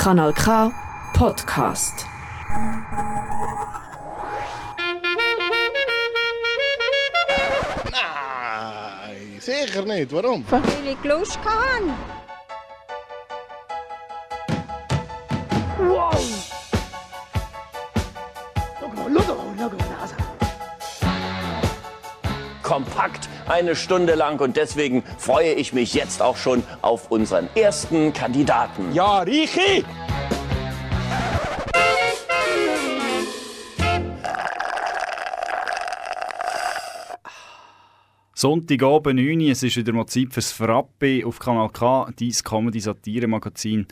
Kanal K Podcast. Nein, sicher nicht. Warum? Weil ich Lust hatte. Kompakt eine Stunde lang und deswegen freue ich mich jetzt auch schon auf unseren ersten Kandidaten. Ja, Richi! Sonntagabend 9 Uhr, es ist wieder mal Zeit fürs Frappe auf Kanal K, dein Comedy-Satire-Magazin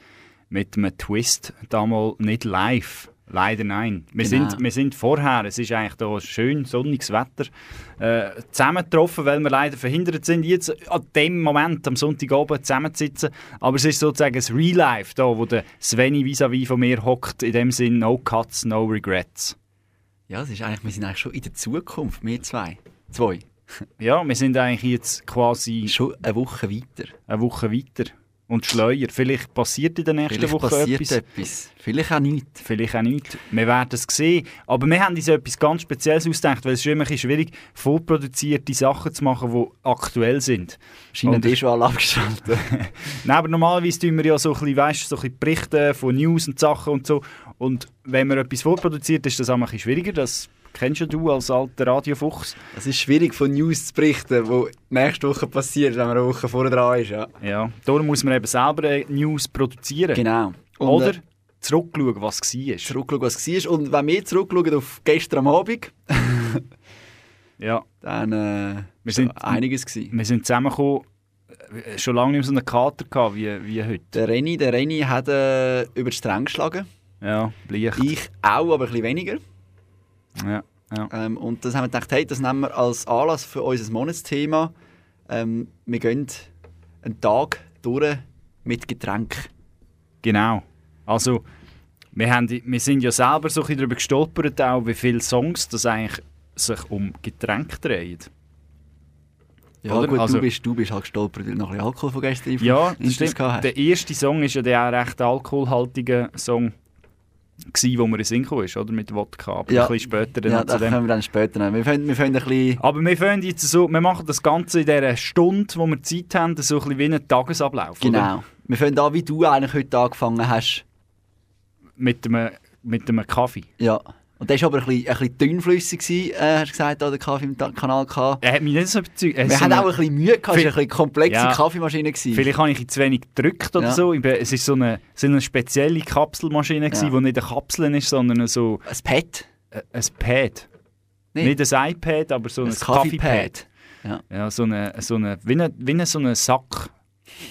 mit einem Twist, damals nicht live. Leider nein. Wir, Genau. sind, wir sind vorher, es ist eigentlich da schön sonniges Wetter, äh, zusammengetroffen, weil wir leider verhindert sind, jetzt an dem Moment am Sonntagabend zusammenzusitzen. Aber es ist sozusagen das Real Life, da, wo der Sveni vis-à-vis von mir hockt, in dem Sinn no cuts, no regrets. Ja, es ist eigentlich, wir sind eigentlich schon in der Zukunft, wir zwei. Zwei. Ja, wir sind eigentlich jetzt quasi Schon eine Woche weiter. eine Woche weiter. Und Schleier. Vielleicht passiert in der nächsten Vielleicht Woche etwas. etwas. Vielleicht auch nichts. Vielleicht auch nicht. Wir werden es sehen. Aber wir haben uns etwas ganz Spezielles ausgedacht, weil es ist immer schwierig, vorproduzierte Sachen zu machen, die aktuell sind. Scheinen eh schon alle abgeschaltet. Nein, aber normalerweise tun wir ja so ein bisschen, weißt, so ein bisschen Berichte von News und Sachen und so. Und wenn man etwas vorproduziert, ist das auch ein bisschen schwieriger. Das kennst du als alter Radiofuchs. es ist schwierig, von News zu berichten, die nächste Woche passiert, wenn man eine Woche vorher dran ist. Ja. Ja. Darum muss man eben selber äh, News produzieren. Genau. Und, Oder äh, zurückschauen, was war. zurückschauen, was war. Und wenn wir zurückschauen auf gestern am Abend, Ja. dann äh, Wir sind- einiges gewesen. Wir sind zusammengekommen, äh, schon lange nicht mehr so einen Kater gehabt wie, wie heute. Der Renny, der Renny hat äh, über die Stränge geschlagen. Ja, Licht. Ich auch, aber ein bisschen weniger. Ja, ja. Ähm, und das haben wir gedacht, hey, das nehmen wir als Anlass für unser Monatsthema. Ähm, wir gehen einen Tag durch mit Getränk. Genau. Also, wir, haben, wir sind ja selber so ein bisschen darüber gestolpert, auch, wie viele Songs das eigentlich sich um Getränke drehen. Ja, Oder? gut, Also- du, bist, du bist halt gestolpert, weil du noch ein bisschen Alkohol von gestern im Ja, das stimmt. Der erste Song ist ja der auch recht alkoholhaltige Song, gewesen, wo mir in Sinn ist, oder? Mit Wodka. Aber Ja. ein bisschen später dann Ja, zu das dem. können wir dann später nehmen. Wir fangen, wir fangen ein bisschen... Aber wir fangen jetzt so, wir machen das Ganze in dieser Stunde, wo wir Zeit haben, so ein bisschen wie einen Tagesablauf. Oder? Genau. Wir fangen an, wie du eigentlich heute angefangen hast. Mit einem, mit einem Kaffee. Ja. Und der war aber ein bisschen, ein bisschen dünnflüssig, gewesen, äh, hast du gesagt, der Kaffee im Kanal. Er hat mich nicht so überzeugt. Er ist Wir so hatten eine- auch ein bisschen Mühe, gehabt. es war eine bisschen komplexe Ja. Kaffeemaschine. Gewesen. Vielleicht habe ich zu wenig gedrückt oder Ja. so. Es war so eine, so eine spezielle Kapselmaschine, gewesen, Ja. die nicht eine Kapsel ist, sondern so Ein Pad. äh, ein Pad. Nee. Nicht ein iPad, aber so ein, Ein Kaffeepad. Kaffeepad. Ja. Ja, so eine, so eine, wie ein wie eine, so eine Sack.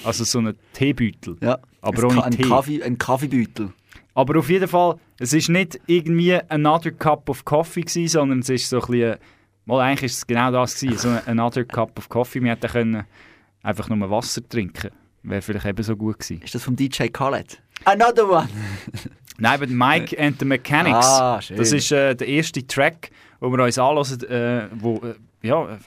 Also so ein Teebeutel. Ja. Aber ein, ohne Ka- ein, Tee. Kaffee, ein Kaffeebeutel. Aber auf jeden Fall, es ist nicht irgendwie another cup of coffee gewesen, sondern es ist so ein bisschen, mal eigentlich ist es genau das gewesen, so another cup of coffee. Wir hätten können einfach nur Wasser trinken. Wäre vielleicht eben so gut gewesen. Ist das vom DJ Khaled? Another one! Nein, aber Mike and the Mechanics. Ah. Das ist äh, der erste Track, wo wir uns anhören, äh, wo, äh, ja,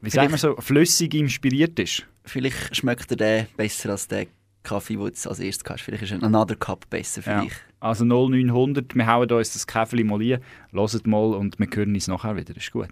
wie sagen wir so, flüssig inspiriert ist. Vielleicht schmeckt er den besser als der Kaffee, den du als erstes hast. Vielleicht ist ein Another Cup besser für Ja. dich. Also 0900, wir hauen uns das Käferli mal ein, hören mal und wir hören uns nachher wieder, ist gut.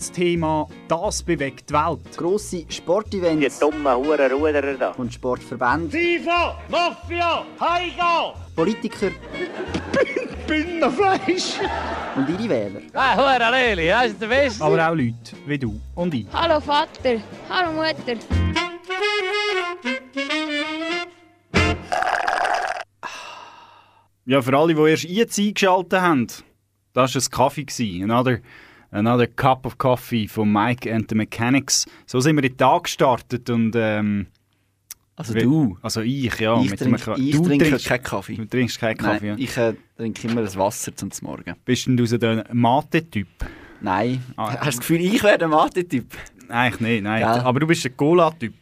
Monatsthema «Das bewegt die Welt». Grosse Sportevents dummen Hurenruderer da. und Sportverbände, FIFA, Mafia, Heiga! Politiker Bündnerfleisch! und ihre Wähler. Ah, Hurenleli, das ist der Beste. Aber auch Leute wie du und ich. Hallo Vater, hallo Mutter. Ja, für alle, die erst jetzt eingeschaltet haben, das war ein Kaffee. gewesen. Another, another Cup of Coffee von Mike and the Mechanics. So sind wir in den Tag gestartet und... Ähm, Also du. Also ich, ja. ich mit dem trinke, Ka- ich du trinke trinkst, keinen Kaffee. Du trinkst keinen Kaffee, Nein, ja. ich äh, trinke immer das Wasser zum Morgen. Bist denn du so der Mate-Typ? Nein. Ah. Hast du das Gefühl, ich wäre der Mate-Typ? Eigentlich nicht, nein. Gell? Aber du bist der Cola-Typ.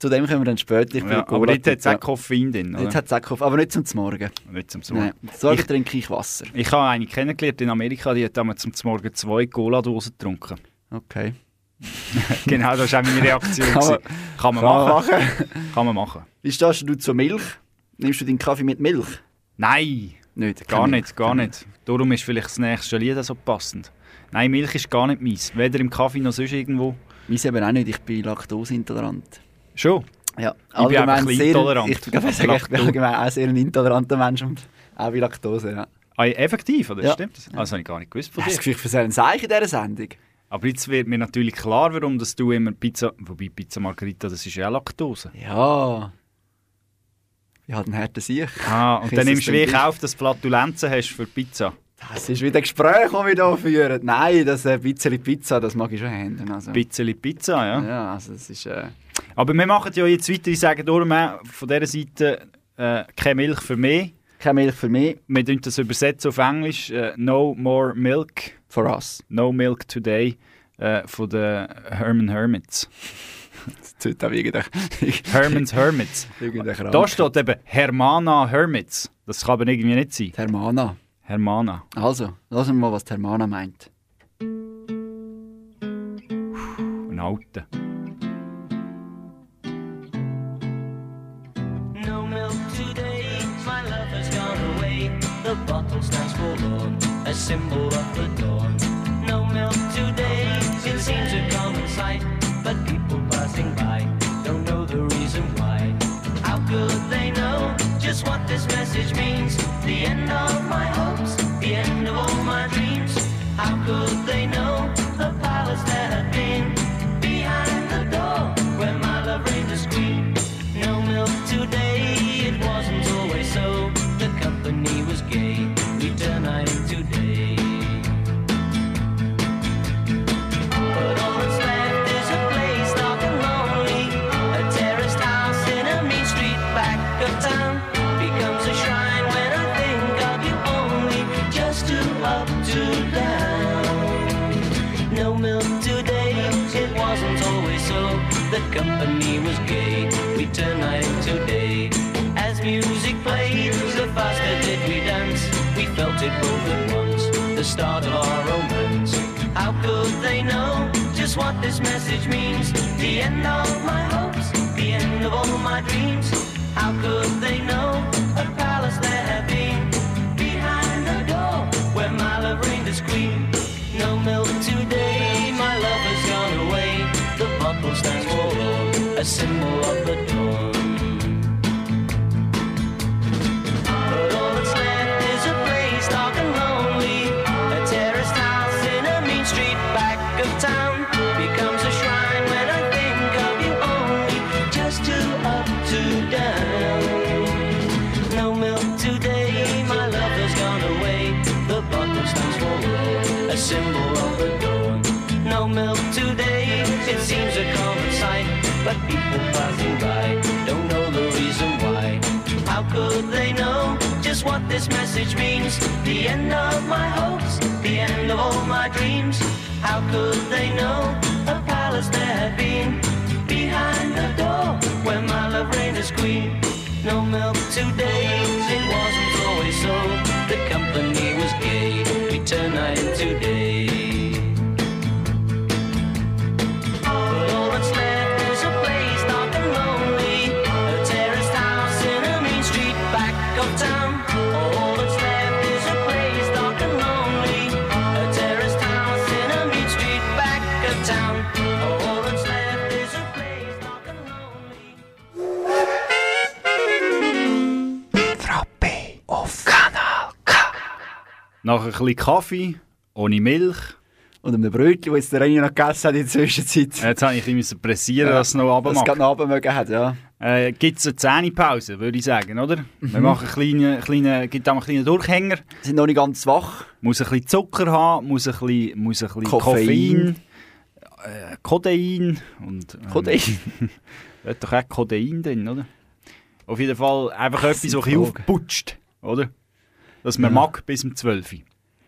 Zu dem kommen wir dann später. Ja, aber dort hat es auch Koffein drin, oder? Jetzt hat es auch Kaffee, aber nicht zum Morgen. Nicht zum Nein, Sorgen. zum Morgen Ich- trinke ich Wasser. Ich habe eine kennengelernt in Amerika, die hat damals zum Morgen zwei Cola-Dosen getrunken. Okay. genau, das war auch meine Reaktion. Kann man-. Kann man machen. Kann man machen. Wie stehst du zur Milch? Nimmst du deinen Kaffee mit Milch? Nein, Nicht. gar keine nicht, Milch. gar nicht. Darum ist vielleicht das nächste Lied so passend. Nein, Milch ist gar nicht meins. Weder im Kaffee noch sonst irgendwo. Meins eben auch nicht, ich bin laktoseintolerant. Schon. Ja, bin einfach ein bisschen sehr, intolerant. Ich, kann sagen, ich bin allgemein auch sehr ein intoleranter Mensch und auch bei Laktose. Ja. Ah, effektiv, oder? Ja. Stimmt das? Also habe ich gar nicht gewusst von Das dir. Gefühl für so einen Zeichen in dieser Sendung. Aber jetzt wird mir natürlich klar, warum dass du immer Pizza... Wobei Pizza Margarita, das ist ja auch Laktose. Ja. Ich habe einen harten Sieg. Ah, und Ich dann nimmst du dann auf, dass du Flatulenzen hast für Pizza. Das ist wieder ein Gespräch, das wir hier führen. Nein, das äh, bisschen Pizza, das mag ich schon handeln. Also. Ein bisschen Pizza, ja. Ja, also es ist... Äh, Aber wir machen ja jetzt weiter. Ich sage darum auch von dieser Seite äh, keine Milch für mich. keine Milch für mich, Wir tun das übersetzen auf Englisch. Äh, no more milk. for us. No milk today. Äh, von den Herman Hermits. Das tut auch irgendein... Herman's Hermits. Da steht eben Hermana Hermits. Das kann aber irgendwie nicht sein. Hermana. Hermana. Also, lassen wir mal, was Hermana meint. Ein Alter. Bottle stands forlorn, a symbol of the dawn. No milk today, it seems a common sight. But people passing by don't know the reason why. How could they know just what this message means? The end of my hopes, the end of all my dreams. How could they know the palace there had Both at once, the start of our romance. How could they know just what this message means? The end of my hopes, the end of all my dreams. How could they know a palace there had been behind the door where my love reigned as queen? No milk today, my love has gone away. The bottle stands for a symbol of the could they know just what this message means? The end of my hopes, the end of all my dreams. How could they know a palace there had been behind the door where my love reigned as queen? No milk today, it wasn't always so. The company was gay, we turned night into day. Nach ein bisschen Kaffee, ohne Milch. Und einem Brötchen, das jetzt der Reini noch gegessen hat in der Zwischenzeit. Jetzt habe ich ein bisschen pressieren, Ja, dass es noch runter gerade noch runtermögen hat, ja. Äh, Gibt es eine Zähnepause, würde ich sagen, oder? Mhm. Wir machen einen kleinen, kleinen, gibt einen kleinen Durchhänger. Sind noch nicht ganz wach. Muss ein bisschen Zucker haben, muss ein bisschen, muss ein bisschen Koffein. Koffein, äh, Kodein und... Ähm, Kodein. Hat doch auch Kodein drin, oder? Auf jeden Fall einfach etwas, was aufputscht, oder? Dass man Ja. mag bis um 12 Uhr.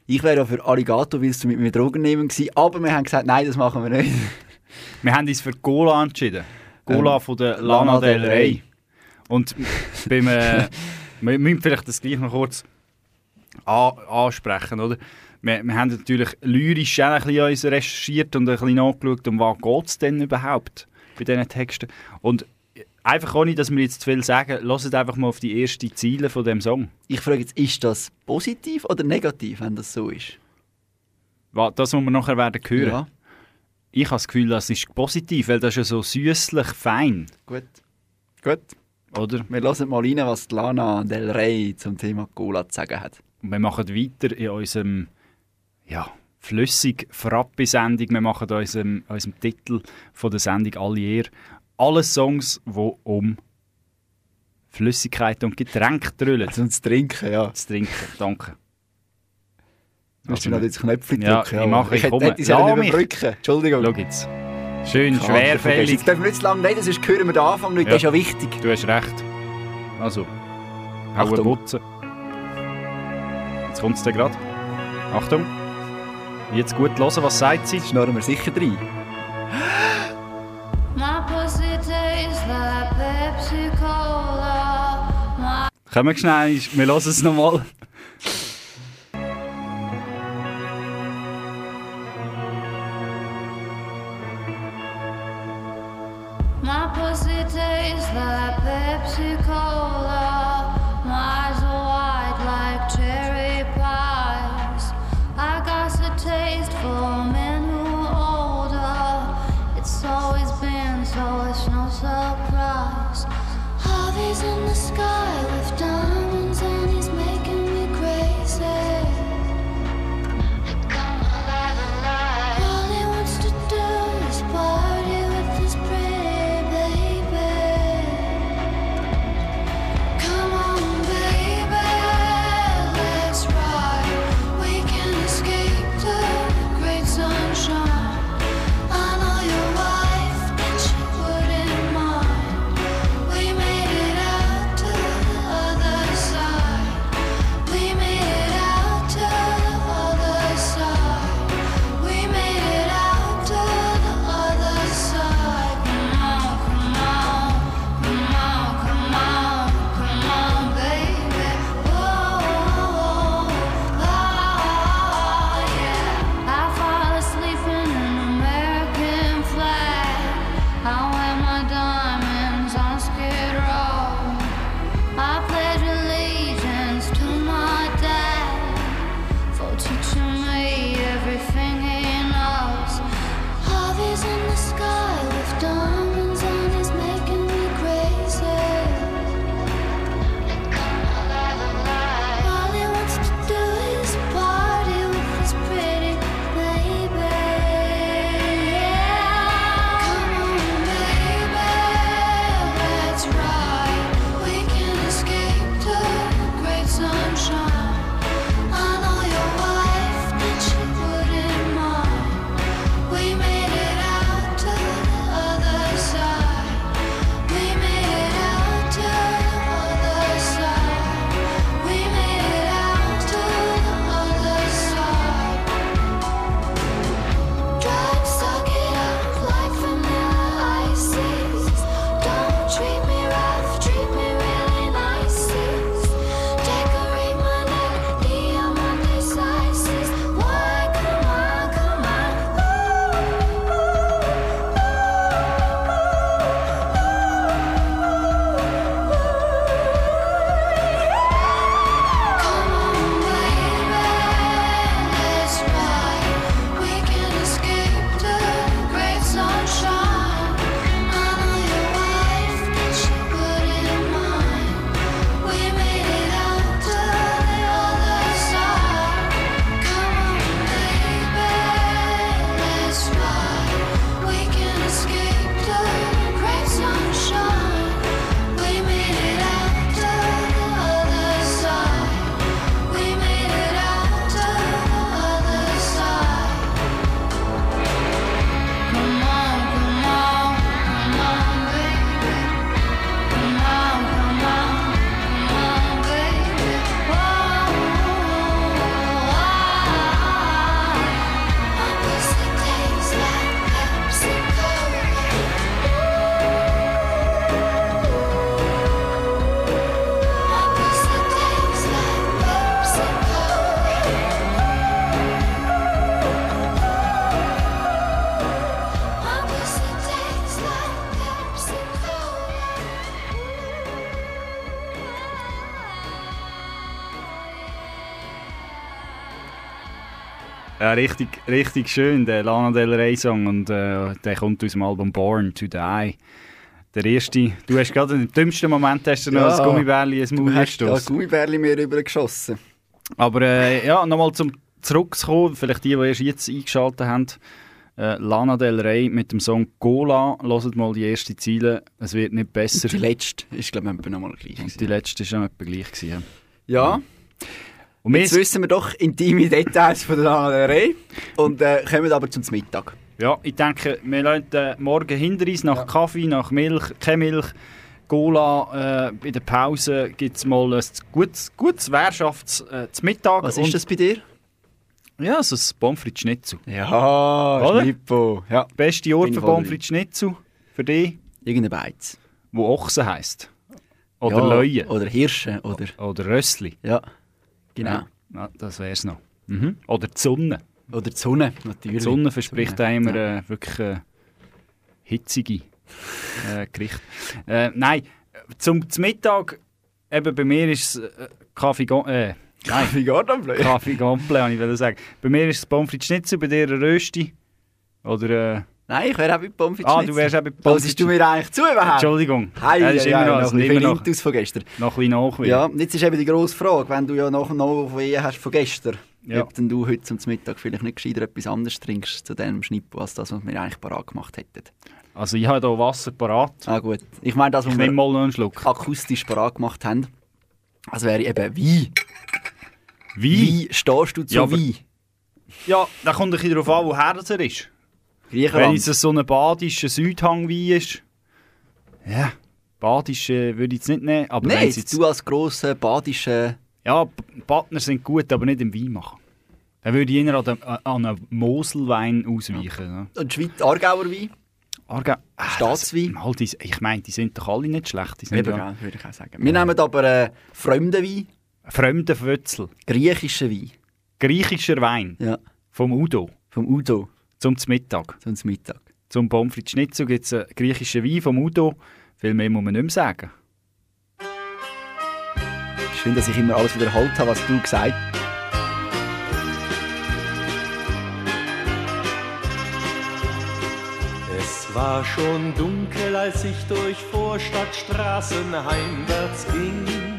Ich wäre ja für Alligator, weil du mit mir Drogen nehmen gewesen, aber wir haben gesagt, nein, das machen wir nicht. Wir haben uns für Cola entschieden. Cola Ähm, von der Lana, Lana Del Rey. Und beim, äh, wir müssen vielleicht das gleich noch kurz an, ansprechen, oder? Wir, wir haben natürlich lyrisch auch ein bisschen recherchiert und ein bisschen nachgeschaut, um was geht es denn überhaupt bei diesen Texten. Und einfach ohne, dass wir jetzt zu viel sagen, hört einfach mal auf die ersten Ziele von dem Song. Ich frage jetzt, ist das positiv oder negativ, wenn das so ist? Das, was wir nachher werden hören. Ja, Ich habe das Gefühl, das ist positiv, weil das ist ja so süßlich fein, gut. Gut. oder? Wir hören mal rein, was die Lana Del Rey zum Thema Cola zu sagen hat. Und wir machen weiter in unserem ja, flüssig Frappe-Sendung. Wir machen unserem, unserem Titel von der Sendung Allier alle Songs, die um Flüssigkeit und Getränke drüllen. Also zu trinken, ja. Zu trinken, danke. Musst du noch das Knöpfchen Ja, drücken? ich aber mache, ich hätte- komme. hätte ja Ja, nicht mich- überbrücken. Entschuldigung. Schau jetzt. Schön vergesst. schwerfällig. Jetzt dürfen wir nicht zu lange reden, sonst hören wir den Anfang nicht. Ja. Das ist ja wichtig. Du hast recht. Also, hauen Achtung. Butzen. Jetzt kommt es gerade. Achtung. Jetzt gut hören, was sagt sie. Schnurren wir sicher rein. Kommen wir schnell, wir hören es nochmal. My pussy tastes like Pepsi Cola. Ja, richtig, richtig schön, der Lana Del Rey Song. Und äh, der kommt aus dem Album Born to Die. Der erste, du hast gerade im dümmsten Moment hast du noch Ja. ein Gummibärli ins Du Maul hast da gestossen. Gummibärli mir rübergeschossen. Aber äh, ja, nochmal zum zurückzukommen, vielleicht die, die erst jetzt eingeschaltet haben. Äh, Lana Del Rey mit dem Song Gola, hört mal die erste Ziele, es wird nicht besser. Die letzte ist, glaube ich, nochmal gleich. Und die letzte war auch etwa gleich. Gewesen, Ja, Und jetzt wissen wir doch intime Details von der Rey und äh, kommen aber zum Mittag. Ja, ich denke, wir lassen morgen hinter uns nach Kaffee, nach Milch, keine Milch, Cola. Äh, bei der Pause gibt es mal ein gutes, gutes Währschafts äh, Mittag. Was ist das bei dir? Ja, so ein Pommes frites Schnitzel. Ja? Schnippo. Ja, Beste Ort für Pommes frites Schnitzel für dich, irgendein Beiz. wo Ochsen heisst. Oder ja, Leuen. Oder Hirsche. Oder, Oder Rössli. ja, genau. Ja, ja, das wär's noch. Mhm. Oder die Sonne. Oder die Sonne, Die natürlich. Sonne verspricht Sonne, einem ja. äh, wirklich äh, hitzige äh, Gerichte. Äh, nein, zum, zum Mittag, eben bei mir ist es äh, Kaffee, äh, das? Blöd? Kaffee habe ich wollte sagen. Bei mir ist es Pommes frites Schnitzel, bei dir ein Rösti. Oder, äh, Nein, ich wäre auch bei Pommes ah, du wärst auch bei Pommes Hörst du mir eigentlich zu überhaupt? Entschuldigung, Hei, das ist hei, immer noch, noch ein noch, Intus von gestern. noch ein bisschen. Ja, jetzt ist eben die grosse Frage, wenn du ja noch noch Wehen hast von gestern, Ja. ob denn du heute zum Mittag vielleicht nicht gescheiter etwas anderes trinkst zu diesem Schnippo, als das, was wir eigentlich parat gemacht hätten. Also ich habe hier Wasser parat. Ah gut, ich meine das, was Ich wir mal einen Schluck. akustisch parat gemacht haben. Also wäre eben wie. Wie? Wie stehst du zu Ja, wie? Ja, da kommt ein bisschen darauf an, woher das er ist. Wenn es so ein badischer Südhangwein ist, ja, badisch äh, würde ich es nicht nehmen. Aber Nein, jetzt, du als grosser badischer... ja, Partner sind gut, aber nicht im Wein machen. Dann würde ich eher an, den- an einen Moselwein ausweichen. Ja. Und Schweiz Aargauer Wein? Arga, ah, Staatswein? das- mal, die, ich meine, die sind doch alle nicht schlecht. Die sind Eben, ja ja, würde ich auch sagen. Wir nehmen aber äh, fremden Wein, fremde Wurzel. griechischen Wein. Griechischer Wein Ja, vom Udo vom Udo zum Mittag. zum Mittag. Zum Pommes frites Schnitzel gibt es einen griechischen Wein vom Udo. Viel mehr muss man nicht mehr sagen. Schön, dass ich immer alles wiederholt habe, was du gesagt hast. Es war schon dunkel, als ich durch Vorstadtstraßen heimwärts ging.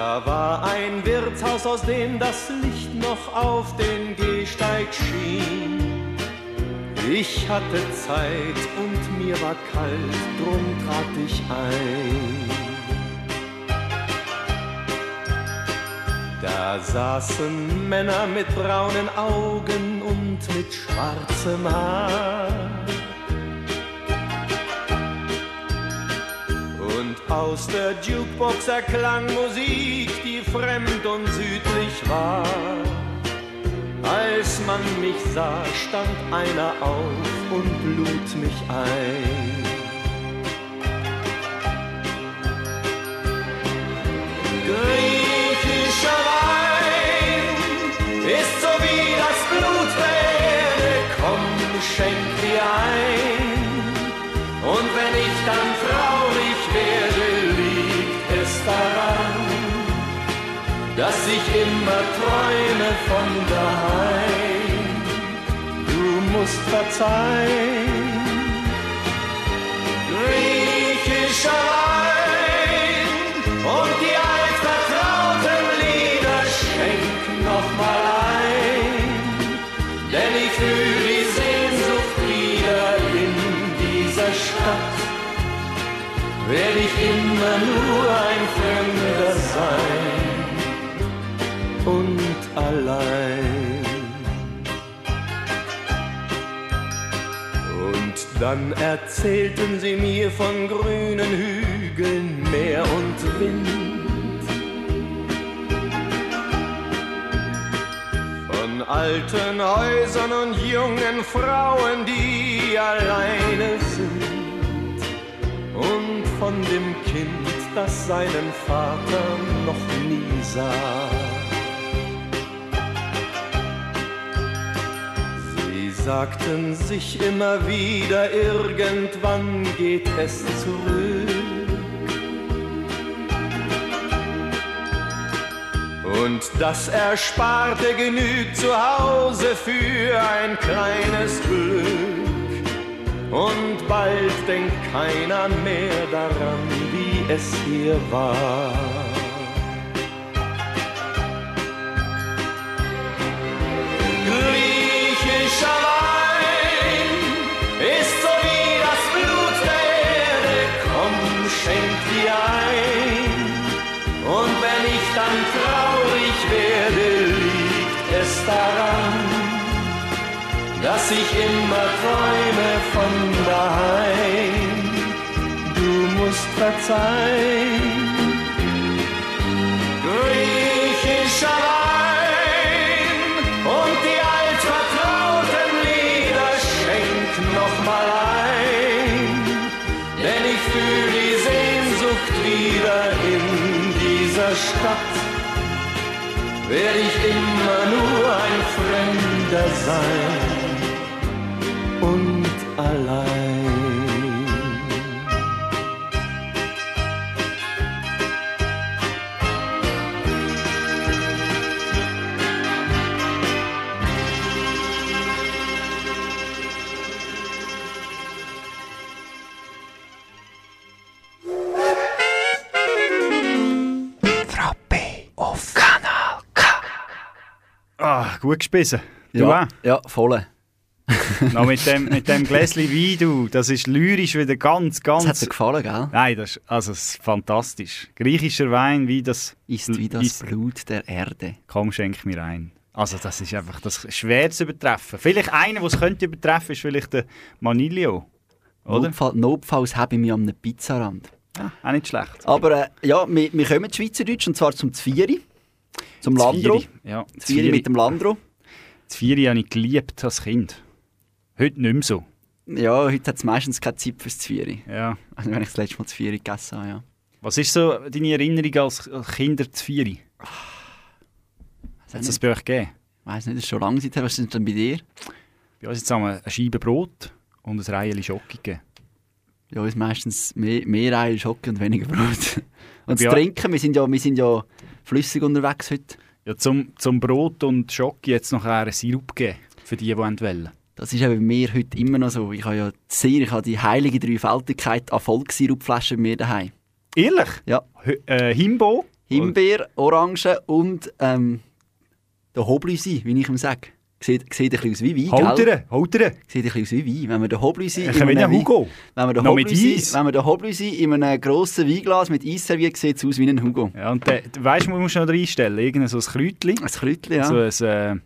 Da war ein Wirtshaus, aus dem das Licht noch auf den Gehsteig schien. Ich hatte Zeit und mir war kalt, drum trat ich ein. Da saßen Männer mit braunen Augen und mit schwarzem Haar. Und aus der Jukebox erklang Musik, die fremd und südlich war. Als man mich sah, stand einer auf und lud mich ein. Griechischer Wein ist ich immer träume von daheim. Du musst verzeihen. Dann erzählten sie mir von grünen Hügeln, Meer und Wind. Von alten Häusern und jungen Frauen, die alleine sind. Und von dem Kind, das seinen Vater noch nie sah. Sagten sich immer wieder, irgendwann geht es zurück. Und das Ersparte genügt zu Hause für ein kleines Glück. Und bald denkt keiner mehr daran, wie es hier war. Dass ich immer träume von daheim. Du musst verzeihen. Griechischer Wein und die altvertrauten Lieder schenk noch mal ein, denn ich fühle die Sehnsucht wieder in dieser Stadt. Werde ich immer nur ein Fremder sein und allein. Ah, gut gespissen. Du Ja, auch? ja voll. Noch mit dem, mit dem Gläschen Wein, du. Das ist lyrisch wieder ganz, ganz... Das hat dir gefallen, gell? Nein, das ist, also, es ist fantastisch. Griechischer Wein, wie das... Ist wie das ist- Blut der Erde. Komm, schenk mir ein. Also das ist einfach das ist schwer zu übertreffen. Vielleicht einer, der es könnte übertreffen, ist vielleicht der Manilio. Oder? Notfall, notfalls habe ich mich an einem Pizzarand. Ja, auch nicht schlecht. Aber äh, ja, wir, wir kommen zu Schweizerdeutsch und zwar zum Zvieri. Zum Landro. Zvieri, Ja, Zvieri mit dem Landro. Zvieri habe ich geliebt als Kind. Heute nicht mehr so. Ja, heute hat es meistens keine Zeit fürs Zvieri. Ja. Also wenn ich das letzte Mal Zvieri gegessen habe, ja. Was ist so deine Erinnerung als Kinder Zvieri? Hat es das bei euch gegeben? Ich weiss nicht, das ist schon lange her. Was ist denn bei dir? Bei uns jetzt haben wir eine Scheibe Brot und ein Reihe Schoki gegeben. Ja, uns meistens mehr, mehr Eier, Schocke und weniger Brot. Und das Ja. Trinken, wir sind, ja, wir sind ja flüssig unterwegs heute. Ja, zum, zum Brot und Schoki jetzt noch einen Sirup gegeben, für die, die wollen. Das ist eben bei mir heute immer noch so. Ich habe ja sehr, ich habe die heilige Dreifaltigkeit an bei mir daheim. Ehrlich? Ja. Hö- Äh, Himbo? Himbeer, Orange und ähm, der Hoblüsi, wie ich ihm sage. Sieht, sieht ein bisschen aus wie Wein? Haltere, haltere. Sieht ein bisschen aus wie Wein. Wenn wir den Hoblüsi... Wie ein Hugo. Wenn wir den Hoblüsi, wenn wir den Hoblüsi in einem grossen Weinglas mit Eis serviert, sieht es aus wie ein Hugo. Ja, und der, du weißt, man muss noch reinstellen, irgendein so ein Kräutchen. Ein Kräutchen, ja. So ein, äh,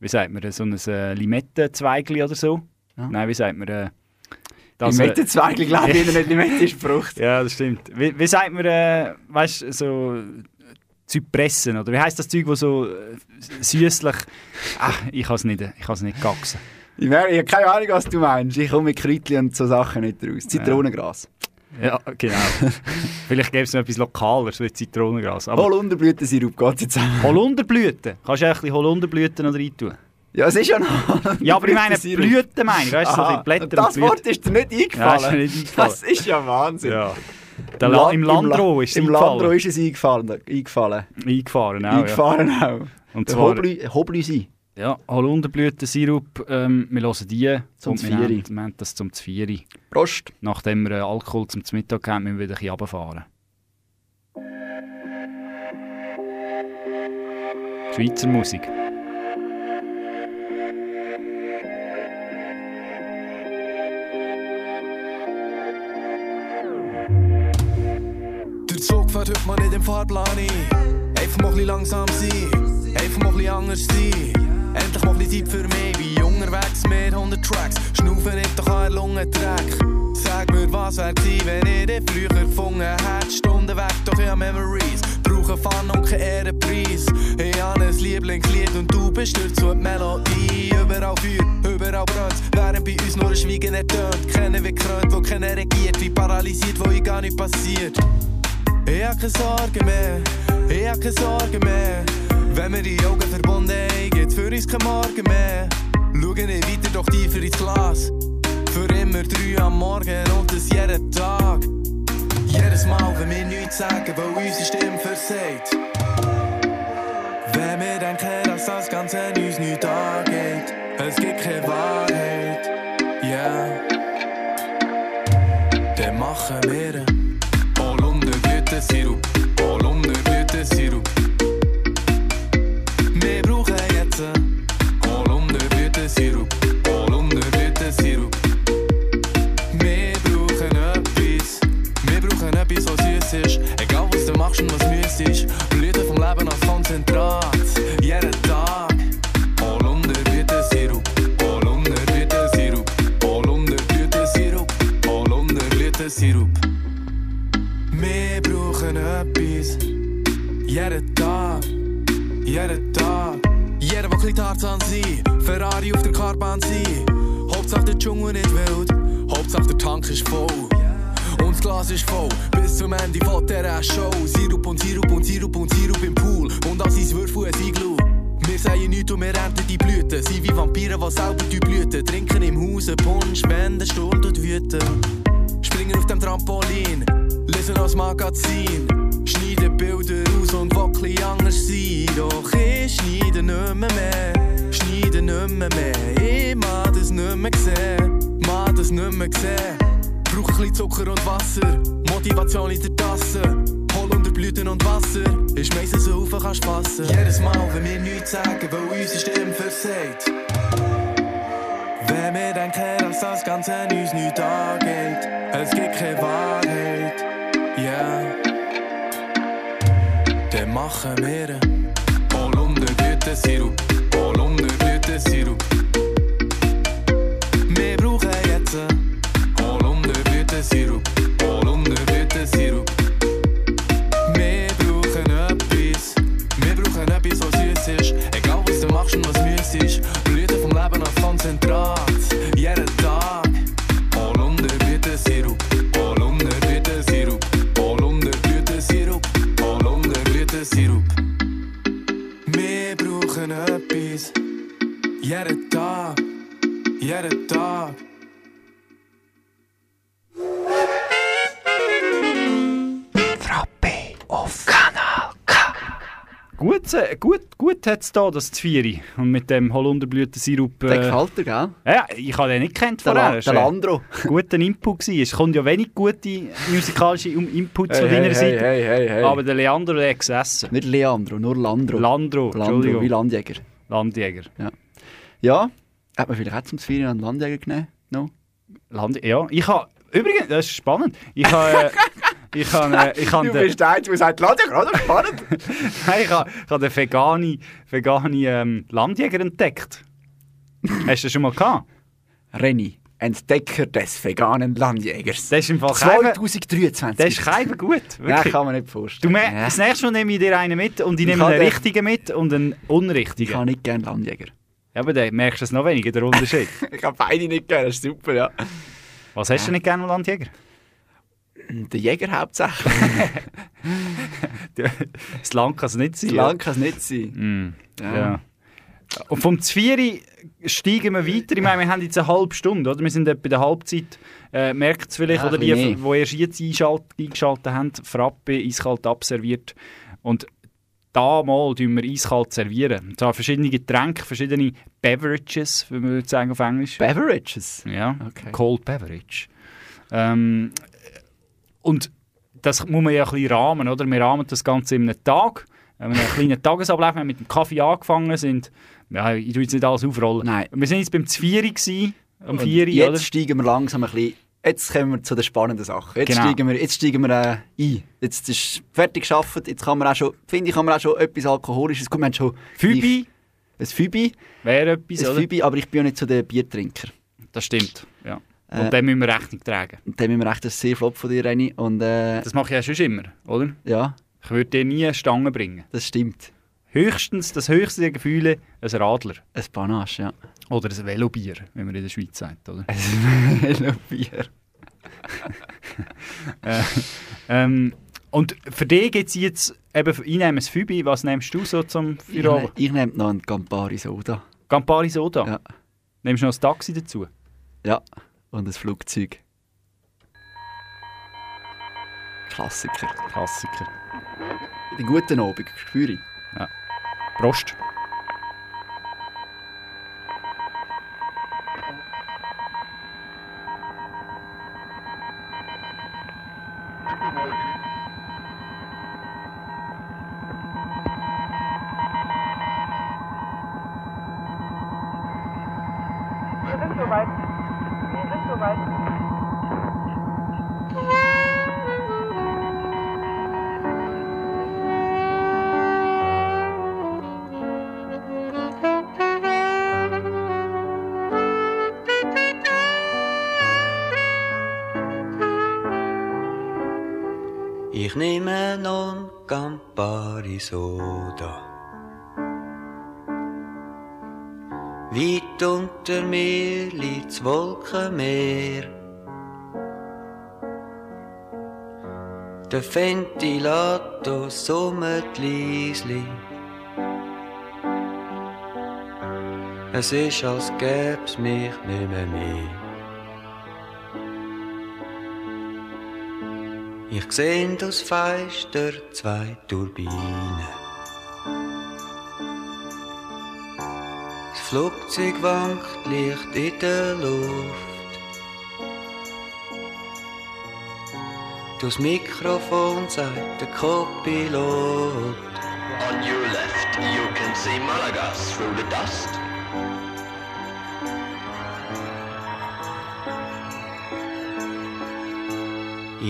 wie sagt man, so ein äh, Limettenzweigli oder so. Ja. Nein, wie sagt man, äh, Limettenzweigli, glaube ich, nicht Limette ist Frucht. Ja, das stimmt. Wie, wie sagt man, äh, weißt du, so Zypressen, oder wie heißt das Zeug, wo so äh, süßlich... Ach, ich kann es nicht, ich kann es nicht gaxen. Ich, ich habe keine Ahnung, was du meinst. Ich komme mit Kräutchen und so Sachen nicht raus. Zitronengras. Ja, genau. Vielleicht gäbe es noch etwas Lokaleres, wie Zitronengras. Aber Holunderblütensirup geht jetzt zusammen. Holunderblüten. Kannst du ein bisschen Holunderblüten noch rein tun? Ja, es ist ja noch. Ja, aber ich meine Blüten, meine ich. Weißt du, so Blätter Das und Wort Blüten. ist dir nicht Ja, eingefallen. ist mir nicht eingefallen. Das ist ja Wahnsinn. Ja. La Im Landro ist es Im eingefallen. Landro ist es eingefallen. eingefallen. Eingefahren auch, Eingefahren auch. Und Der zwar- Hoblü Hoblüsi. Ja, Holunderblütensirup, ähm, wir hören die. Zum und wir Zvieri. Wir haben das zum Zvieri. Prost. Nachdem wir äh, Alkohol zum Mittag haben, müssen wir wieder ein bisschen runterfahren. Schweizer Musik. Der Zug fährt heute mal nicht im Fahrplan ein. Einfach mal ein bisschen langsam sein. Einfach mal ein bisschen anders sein. Endlich mal bisschen Zeit für mich. Wie unterwegs mit 100 Tracks. Schnaufen nicht doch an der Lunge Dreck. Sag mir, was wär gewesen, wenn ich dich früher gefunden hätte. Stunden weg, doch ich hab Memories. Brauche Fun und keinen Ehrenpreis. Ich hab ein Lieblingslied und du bestürzt so die Melodie. Überall Feuer, überall brennt. Während bei uns nur ein Schweigen ertönt. Kennen wie krönt, wo keiner regiert. Wie paralysiert, wo ich gar nicht passiert. Ich hab keine Sorgen mehr, ich hab keine Sorgen mehr. Wenn wir die Augen verbunden haben, geht's für uns kein Morgen mehr. Schau nicht weiter, doch tiefer ins Glas. Für immer drei am Morgen und das jeden Tag. Jedes Mal, wenn wir nichts sagen, weil unsere Stimme versagt. denken, dass das Ganze uns nicht angeht. Dschungel nicht wild, Hauptsache der Tank ist voll. Und das Glas ist voll, bis zum Ende von dieser Show. Sirup und Sirup und Sirup und Sirup im Pool. Und all sein Würfel ein Iglu. Wir sagen nichts und wir ernten die Blüten. Sind wie Vampire, die selber die Blüten. Trinken im Hause Punsch, wenn der Sturm tut wüten. Springen auf dem Trampolin, lesen das Magazin. Schneiden Bilder aus und wackli anders sein. Doch ich schneide nicht mehr. Schneide nicht mehr, mehr. Ich mag das nicht mehr sehen. Mag das nicht mehr sehen. Brauch ein Zucker und Wasser. Motivation in der Tasse. Holunderblüten und Wasser. Ich meisse so auf, kannst fassen. Jedes Mal, wenn wir nichts sagen, weil unsere Stimme versagt. Wenn wir denken, dass das Ganze uns nicht angeht, es gibt keine Wahrheit, yeah. Dann machen wir Holunderblütensirup, Holunderblütensirup. Gut, hat es da, das Zvieri. Und mit dem Holunderblütensirup. Äh, Der gefällt dir, gell? Ja, ich habe den nicht kennt vorher. Der Landro. ein guter Input gewesen. Es kommt ja wenig gute musikalische Inputs von deiner Seite. hey, hey, hey. Aber der Leandro hat gesessen. Nicht Leandro, nur Landro. Landro, Landro, Entschuldigung. wie Landjäger. Landjäger. Ja, hat man vielleicht auch zum Zvieren einen Landjäger genommen? No? Land ja, ich habe... Übrigens, das ist spannend. Ich habe... Ich habe... Äh, ich habe den- der Einzige, der sagt, Landjäger, oder? Spannend. Nein, ich habe, ich habe den vegane, vegane ähm, Landjäger entdeckt. Hast du das schon mal gehabt? Renny, Entdecker des veganen Landjägers. Das ist im Fall kein... 2023. Das ist kein gut. Nein, Wirklich. kann man nicht vorstellen. Du, Ja. Das nächste Mal nehme ich dir einen mit und ich nehme Ich einen richtigen mit und einen Ich unrichtigen. habe nicht gerne Landjäger. Ja, aber dann merkst du es noch weniger, der Unterschied. Ich habe beide nicht gerne, das ist super, ja. Was hast du nicht gerne am Landjäger? Der Jäger hauptsächlich. Das Land kann es nicht sein. Das Land kann es nicht sein. Mm, Ja. ja. Und vom Zvieri steigen wir weiter. Ich meine, wir haben jetzt eine halbe Stunde, oder? Wir sind etwa bei der Halbzeit. Äh, Merkt es vielleicht, Ja, oder die, die erst jetzt eingeschaltet haben, Frappe eiskalt abserviert. Und da mal tun wir eiskalt servieren. Und zwar verschiedene Getränke, verschiedene Beverages, wie man würde sagen auf Englisch. Beverages? Ja, Okay. Cold Beverage. Ähm, und das muss man ja ein bisschen rahmen, oder? Wir rahmen das Ganze in einem Tag. Wir haben einen kleinen Tagesablauf, wir haben mit dem Kaffee angefangen, sind, ja, ich tue jetzt nicht alles aufrollen. Nein. Wir sind jetzt beim Zvieri gewesen, am Und 4 jetzt oder? steigen wir langsam ein bisschen. Jetzt kommen wir zu den spannenden Sachen. Jetzt Genau. steigen wir, jetzt steigen wir äh, ein. Jetzt ist fertig geschafft. Jetzt kann man auch schon, finde ich, kann man auch schon etwas Alkoholisches. Gut, wir haben schon Fübi ein Fübi, wäre etwas, ein oder? Fübi, aber ich bin ja nicht so der Biertrinker. Das stimmt. Äh, Und dem müssen wir Rechnung tragen. Und dem müssen wir echt das ist sehr flott von dir, Renny. Und äh, Das mache ich ja schon immer, oder? ja, Ich würde dir nie eine Stange bringen. das stimmt. Höchstens, das höchste der Gefühle, ein Radler. Ein Panache, ja. Oder ein Velobier, wie man in der Schweiz sagt, oder? Ein Bier. Äh, ähm, und für dich gibt es jetzt eben, ich nehme ein Fübi, was nimmst du so zum Ich, Feierabend? ich nehme noch einen Campari Soda. Campari Soda? Ja. Nimmst du noch ein Taxi dazu? Ja, und ein Flugzeug. Klassiker. Klassiker. Den guten Abend, spüre ich. Prost. Ich nehme non Campari Soda. Weit unter mir liegt's Wolkenmeer. Der Ventilator summt leisli. Es ist, als gäb's mich nicht mehr seh aus Fenster zwei Turbinen. Das Flugzeug wankt leicht in der Luft. Durchs Mikrofon sagt der Co-Pilot. On your left, you can see Malaga through the dust.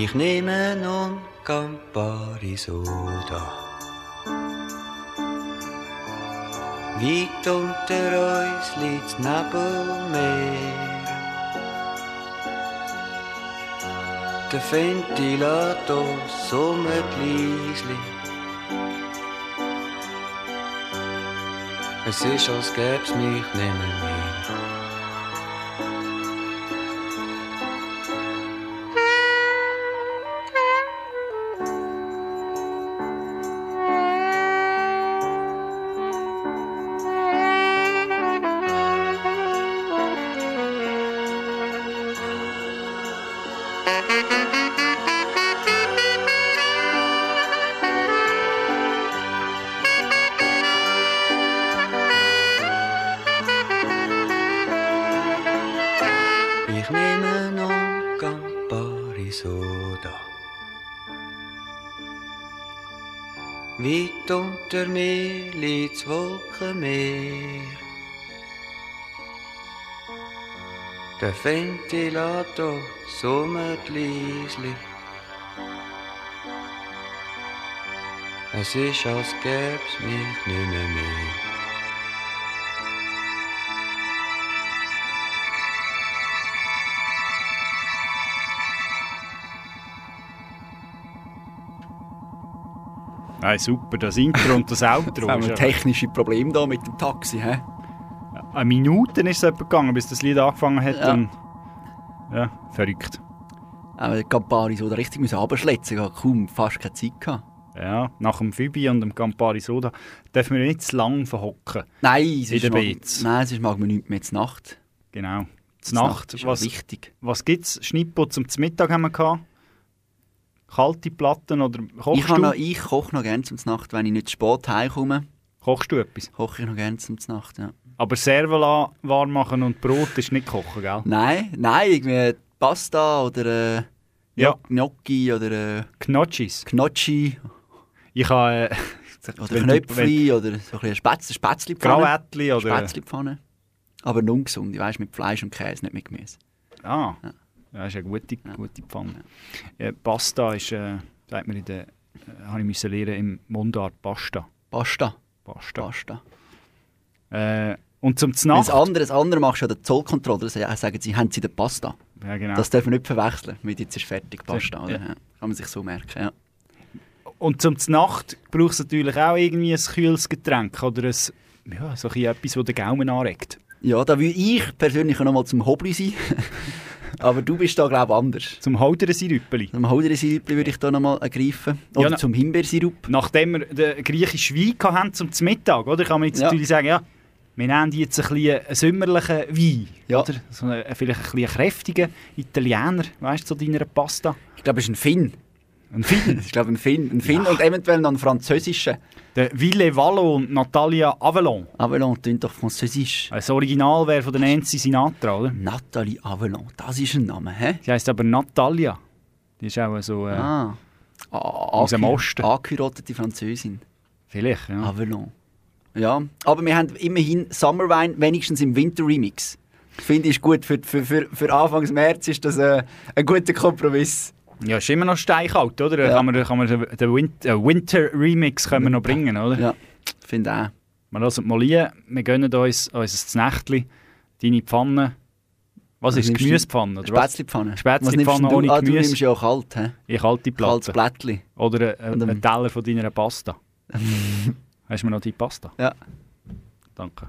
Ich nehme non Campari Soda. Weit unter uns liegt Nebelmeer. Der Ventilator summt leisli. Es ist, als gäb's mich nicht mehr. Ich nehme non Campari Soda. Weit unter mir liegt's Wolkenmeer. Der Ventilator summt leisli. Es ist, als gäb's mich nicht mehr mehr. Nein, super, das Intro und das Outro. Jetzt haben wir technische Probleme da mit dem Taxi. Hä? Eine Minute ist es etwa gegangen, bis das Lied angefangen hat. Ja. Und ja, verrückt. Aber der Campari so richtig müssen runterschletzen. Ich hatte kaum fast keine Zeit. Gehabt. Ja, nach dem Phoebe und dem Campari Soda dürfen wir nicht zu lang verhocken. Nein, in der Beats. nein, sonst mag man nichts mehr zur Nacht. Genau. Zur Nacht, Nacht ist was, auch wichtig. Was gibt es? Schnippo zum Mittag haben wir gehabt? Kalte Platten oder kochst Ich, du? noch, ich koche noch gerne zum Nacht, wenn ich nicht zu spät heimkomme. Kochst du etwas? Koche ich noch gerne zum Nacht, ja. Aber Servola warm machen und Brot ist nicht kochen, gell? Nein, nein, irgendwie Pasta oder äh, Ja. Gnocchi oder äh, Knotschis. Gnocchi Ich habe... Äh, oder Knöpfli oder so ein bisschen Spätzle, Spätzlepfanne. Gravätli oder- Spätzlepfanne. Aber nur ungesund, weißt mit Fleisch und Käse, nicht mit Gemüse. Ah, ja. das ist eine gute, gute Pfanne. Ja, Pasta ist, äh, sagt man in der, äh, habe ich müssen lernen im Mundart Pasta. Pasta. Pasta. Pasta. Äh, und zum Znacht... das andere, das andere machst du ja der Zollkontrolle, sagen sie, haben sie den Pasta. Ja, genau. Das dürfen wir nicht verwechseln mit jetzt ist fertig Pasta. Ja. Kann man sich so merken, ja. Und zum Nacht brauchst du natürlich auch irgendwie ein kühles Getränk oder ein, ja, so etwas, das den Gaumen anregt. Ja, da will ich persönlich noch mal zum Hobby sein. Aber du bist da, glaube ich, anders. Zum Holderensirüppeli. Zum Holderensirüppeli würde ich da noch mal ergreifen. Oder Ja, na- zum Himbeersirup. Nachdem wir den griechischen Wein hatten zum Mittag, oder, kann man jetzt Ja. natürlich sagen, ja, wir nehmen jetzt ein bisschen einen sommerlichen Wein. Ja. Oder? So einen, vielleicht ein bisschen kräftigen Italiener, weißt du, zu deiner Pasta. Ich glaube, es ist ein Finn. Ein Finn? ich glaube, ein Finn. Ein Finn und eventuell noch ein französischer. Der Ville Vallo und Natalia Avalon. Avalon klingt doch französisch. Das Original wäre von der Nancy Sinatra, oder? Nathalie Avalon, das ist ein Name, hä? Sie heisst aber Natalia. Die ist auch so äh, Ah. aus dem Osten. Angeheiratete Französin. Vielleicht, ja. Avalon. Ja, aber wir haben immerhin Summerwein, wenigstens im Winter-Remix. Finde ich ist gut. Für, für, für, für Anfangs März ist das äh, ein guter Kompromiss. Ja, ist immer noch steinkalt, oder? Ja. Kann man, kann man den, Winter, äh, Winter Remix können wir noch bringen, oder? Ja, finde auch. Wir lassen mal hier, wir gönnen uns unser Nächtli, deine Pfanne. Was ist du? Gemüsepfanne? Spätzlepfanne. Spätzlepfanne ohne du? Ah, du Gemüse. nimmst ja auch kalt, hä? Ich halte die Kaltes. Blättli. Oder ein, Und ein, ein- Teller von deiner Pasta. Hast du mir noch die Pasta? Ja. Danke.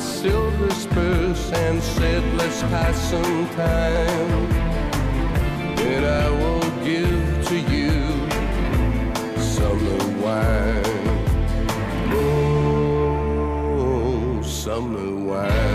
silver spurs and said, Let's pass some time. And I will give to you summer wine. Oh, summer wine.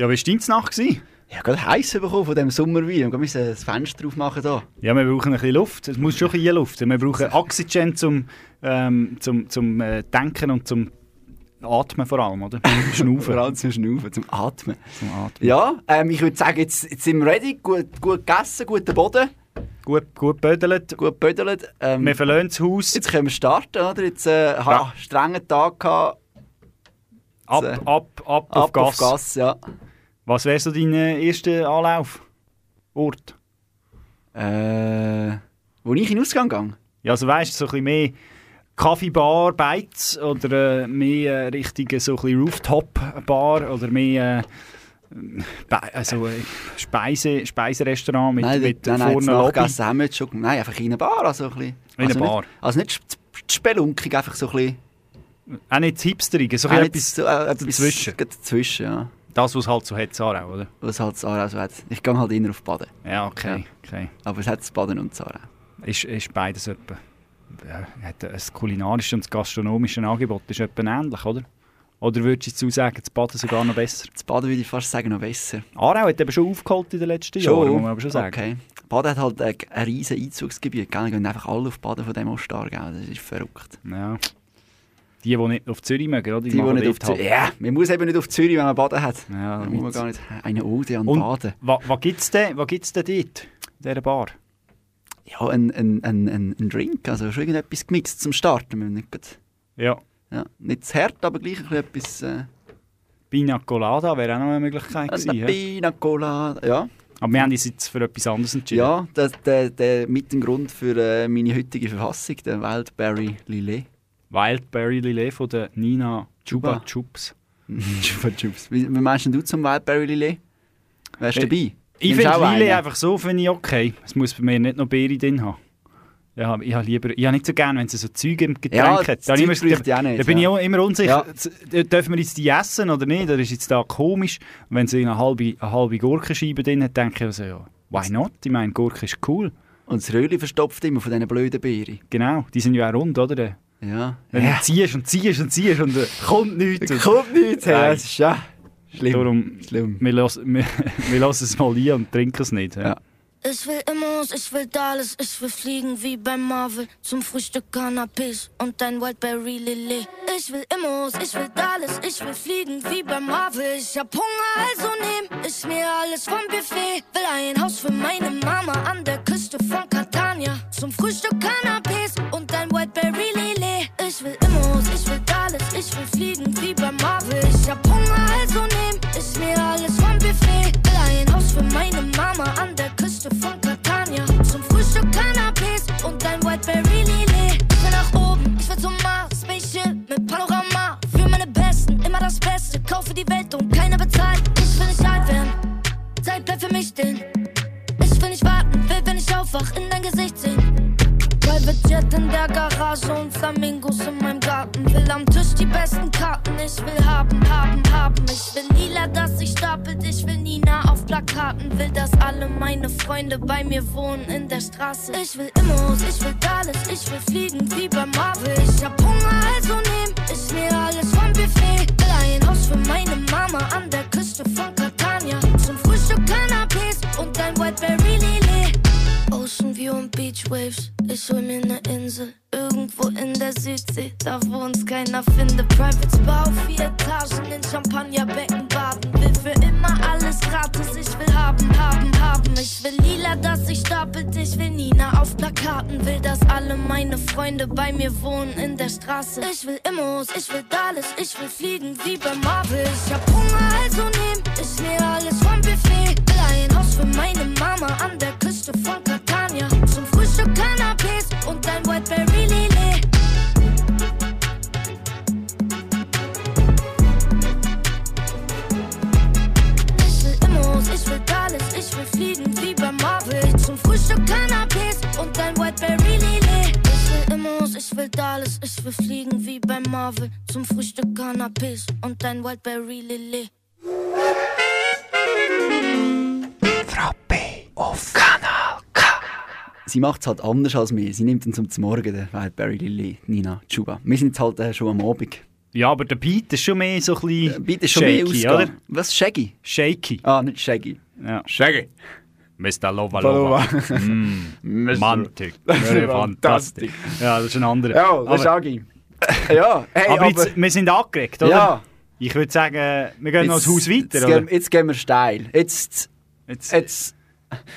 Ja, wie war deine Nacht? gewesen? Ich habe gerade heiß bekommen von diesem Sommerwein. Wir müssen das Fenster aufmachen hier. Ja, wir brauchen ein bisschen Luft. Es muss schon ein bisschen Luft. Wir brauchen Oxygen zum, ähm, zum, zum äh, Denken und zum Atmen vor allem, oder? Schnaufen. Vor allem zum Schnaufen, zum Atmen. Zum Atmen. Ja, ähm, ich würde sagen, jetzt, jetzt sind wir ready. Gut, gut gegessen, guter Boden. Gut, gut bödelt. Gut bödelt. Ähm, Wir verlassen das Haus. jetzt können wir starten, oder? Jetzt äh, ha, Ja. strengen Tag gehabt. Ab, äh, ab, ab, Ab auf Gas. auf Gas, ja. Was wäre so dein äh, erster Anlauf? Ort? Äh, wo ich in den Ausgang gehe? Ja, also weißt du, so ein bisschen mehr Kaffeebar, Beiz oder äh, mehr äh, richtige so ein bisschen Rooftop-Bar oder mehr äh, also, äh, Speise, Speiserestaurant mit, nein, mit nein, nein, vorne jetzt Lobby. nachgegessen haben wir jetzt schon. Nein, einfach in eine Bar. Also ein bisschen, In eine also Bar. Nicht, also nicht sp- spelunkig, einfach so ein bisschen. Auch nicht hipsterig, so ein bisschen so, äh, etwas etwas dazwischen. gerade Dazwischen, ja. Das, was halt so hat, Sarah, oder? Was halt Zara so hat. Ich gehe halt immer auf Baden. Ja, okay. okay. Aber es hat Baden und Zara. Ist, ist beides etwa. Ja, hat ein kulinarisches und das gastronomische Angebot ist etwa ähnlich, oder? Oder würdest du sagen, das Baden sogar noch besser? Das Baden würde ich fast sagen, noch besser. Aarau hat eben schon aufgeholt in den letzten Jahren, muss man aber schon sagen. Okay. Baden hat halt ein, ein riesen Einzugsgebiet. Gell? Die gehen einfach alle auf Baden von dem Ostargau. Das ist verrückt. Ja. Die, die nicht auf Zürich mögen, oder? Die, die machen nicht auf dort halt- Zürich. Ja, man muss eben nicht auf Zürich, wenn man Baden hat. Ja, da muss man mit- gar nicht eine Ode an Und Baden. was, was gibt es denn, was gibt's denn dort, in dieser Bar? Ja, ein, ein, ein, ein, ein Drink, also schon irgendetwas gemixt zum Starten. Nicht, Ja. ja, nicht zu hart, aber gleich ein bisschen etwas... Äh, Pina Colada wäre auch noch eine Möglichkeit gewesen. eine ja. Pina Colada, ja. Aber wir haben uns jetzt für etwas anderes entschieden. Ja, der, der, der mit dem Grund für äh, meine heutige Verfassung, der Wildberry Lillet. Wildberry Lillet von der Nina Chuba Chuba. Chups. Chupa Chups. Wie, wie meinst denn du zum Wildberry Lillet? Wärst du Äh, dabei? Ich finde Lillet einfach so finde ich okay. Es muss bei mir nicht noch Beere drin haben. Ja, ich habe lieber, ich habe nicht so gerne, wenn es so Zeug im Getränk Ja, hat. das Da, ich immer- ich auch nicht, da bin ich ja. auch immer unsicher. Ja. Dürfen wir jetzt die essen oder nicht? Oder ist jetzt da komisch? Und wenn sie eine halbe, eine halbe Gurkenscheibe drin hat, denke ich also, ja, why not? Ich meine, Gurke ist cool. Und das Röhrchen verstopft immer von diesen blöden Beeren. Genau, die sind ja auch rund, oder? Ja. Wenn du ziehst und ziehst und ziehst und äh, kommt nichts. Kommt nichts. Nein. Das ist ja schlimm. Darum, schlimm. Wir, lassen, wir, wir lassen es mal ein und trinken es nicht. Ja. Ich will Immos, ich will Dallas, ich will fliegen wie bei Marvel. Zum Frühstück Cannabis und ein Wildberry Lillet. Ich will Immos, ich will Dallas, ich will fliegen wie bei Marvel. Ich hab Hunger, also nehm ich mir alles vom Buffet. Will ein Haus für meine Mama an der Küste von Catania. Zum Frühstück Cannabis und ein Wildberry Lillet. Ich will Immos, ich will Dallas, ich will fliegen wie bei Marvel. Ich hab Hunger, also nehm ich mir alles vom Buffet. Will ein Haus für meine Mama an der Küste von Catania. Zum Frühstück Cannabis und ein Whiteberry Lillet. Ich will nach oben, ich will zum Mars. Spaceship mit Panorama. Für meine Besten, immer das Beste. Kaufe die Welt und keiner bezahlt. Ich will nicht alt werden. Zeit bleibt für mich stehen. Ich will nicht warten, will, wenn ich aufwach, in dein Gesicht sehen. Private Jet in der Garage und Flamingos in meinem Garten. Will am Tisch die besten Karten. Ich will haben, haben, haben. Ich will lila, dass sich stapelt. Ich will Nina auf Plakaten. Will, dass alle meine Freunde bei mir wohnen in der Straße. Ich will Immos, ich will Dallas. Ich will fliegen wie bei Marvel. Ich hab Hunger, also nehm ich mir alles vom Buffet. Will ein Haus für meine Mama an der Küste von Catania. View und Beach Waves. Ich hol mir ne Insel. Irgendwo in der Südsee, da wo uns keiner findet. Private Spa auf vier Etagen in Champagnerbecken baden. Will für immer alles gratis. Ich will haben, haben, haben. Ich will lila, dass sich stapelt. Ich will Nina auf Plakaten. Will, dass alle meine Freunde bei mir wohnen in der Straße. Ich will Immos, ich will Dallas. Ich will fliegen wie bei Marvel. Ich hab Hunger, also nehm ich mir alles vom Buffet. Will ein Haus für meine Ein Whiteberry Lillet. auf Kanal K. Sie macht es halt anders als wir. Sie nimmt ihn zum Morgen, den Wildberry Lilly, Nina Chuba. Wir sind jetzt halt äh, schon am Abend. Ja, aber der Beat ist schon mehr so ein bisschen Der Beat ist schon mehr shaky, ausgegangen. oder? Was, Shaggy? Shaky. Ah, nicht Shaggy. Ja. Shaggy. Mr. Lova Lova. Mm, Mr. Mantik. Fantastic. Ja, das ist ein anderer. Ja, das ist Shaggy. ja, hey, aber, aber, jetzt, wir sind angeregt, oder? Ja. Ich würde sagen, wir gehen noch ins Haus weiter, jetzt, oder? gehen, jetzt gehen wir steil. Jetzt, jetzt, jetzt,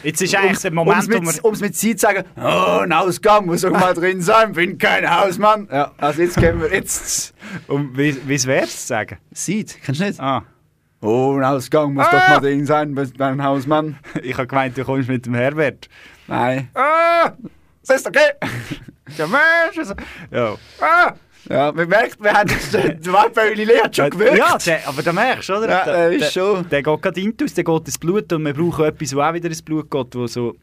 jetzt ist eigentlich der Moment, wo um wir... es mit, mit Zeit zu sagen, oh, ein Ausgang muss auch mal drin sein, bin kein Hausmann. Ja, also jetzt gehen wir, jetzt... Um, wie wie es wäre zu sagen? Seid, kennst du nicht? Ah. Oh, ein Ausgang muss doch mal drin sein, beim Hausmann. Ich habe gemeint, du kommst mit dem Herbert. Nein. Ah! Das ist okay! Der Mensch. Ja. Ah! Ja, man merkt, wir haben den Waldbäuli hat schon gewirkt. Ja, der, aber da merkst du, oder? Ja, der, ist schon. Der geht gerade intus, der geht ins Blut und wir brauchen etwas, das auch wieder ins Blut geht, wo so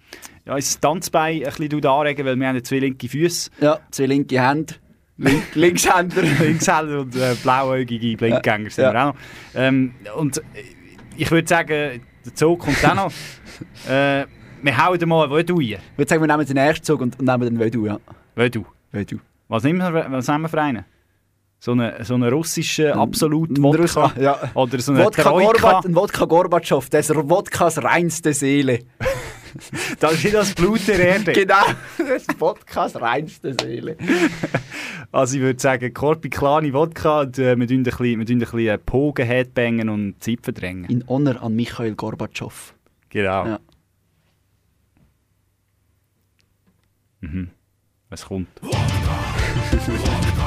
ja, unser Tanzbein ein bisschen anregen, weil wir haben ja zwei linke Füße. Ja, zwei linke Hände. Link, Linkshänder. Linkshänder und äh, blauäugige Blindgänger sind Ja. wir auch noch. Ähm, und ich würde sagen, der Zug kommt auch noch. äh, wir hauen mal wo du rein. Ich würde sagen, wir nehmen den ersten Zug und, und nehmen den Vedu, ja. Wo du. Vedu. Was nehmen wir, was nehmen wir für einen? So einen so eine russischen Absolut-Wodka? Russ- ja. Oder so eine Wodka? Gorbat, ein Wodka Gorbatschow, das ist Wodkas reinste Seele. Das ist wie das Blut der Erde. genau, das ist Wodkas reinste Seele. Also ich würde sagen, Corpi Klani Wodka und äh, wir tun ein bisschen, bisschen äh, Pogen, Headbangen und Zeit verdrängen. In Honor an Michael Gorbatschow. Genau. Ja. Mhm. Es kommt.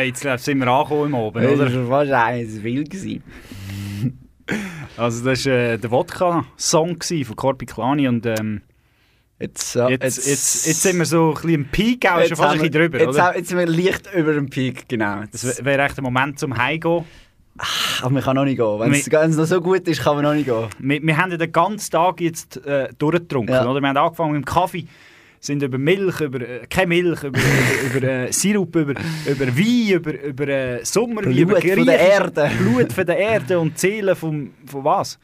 Ja, jetzt sind wir angekommen im Oben, oder? Das war wahrscheinlich wild gewesen. Also das war äh, der Wodka-Song gewesen von Corpi Klani und ähm, Jetzt, ja, jetzt, jetzt, jetzt, sind wir so ein bisschen im Peak, auch schon Jetzt fast ein bisschen drüber, jetzt, oder? jetzt sind wir leicht über dem Peak, genau. Das wäre echt der Moment zum Heimgehen. Aber man kann noch nicht gehen. Wenn es Wir- wenn es noch so gut ist, kann man noch nicht gehen. Wir, wir haben ja den ganzen Tag jetzt äh, durchgetrunken, Ja. oder? Wir haben angefangen mit dem Kaffee, sind über Milch, über äh, keine Milch, über, über, über äh, Sirup, über, über Wein, über, über äh, Sommerwein, Blut über von der Erde. Blut von der Erde und Seele vom, von was?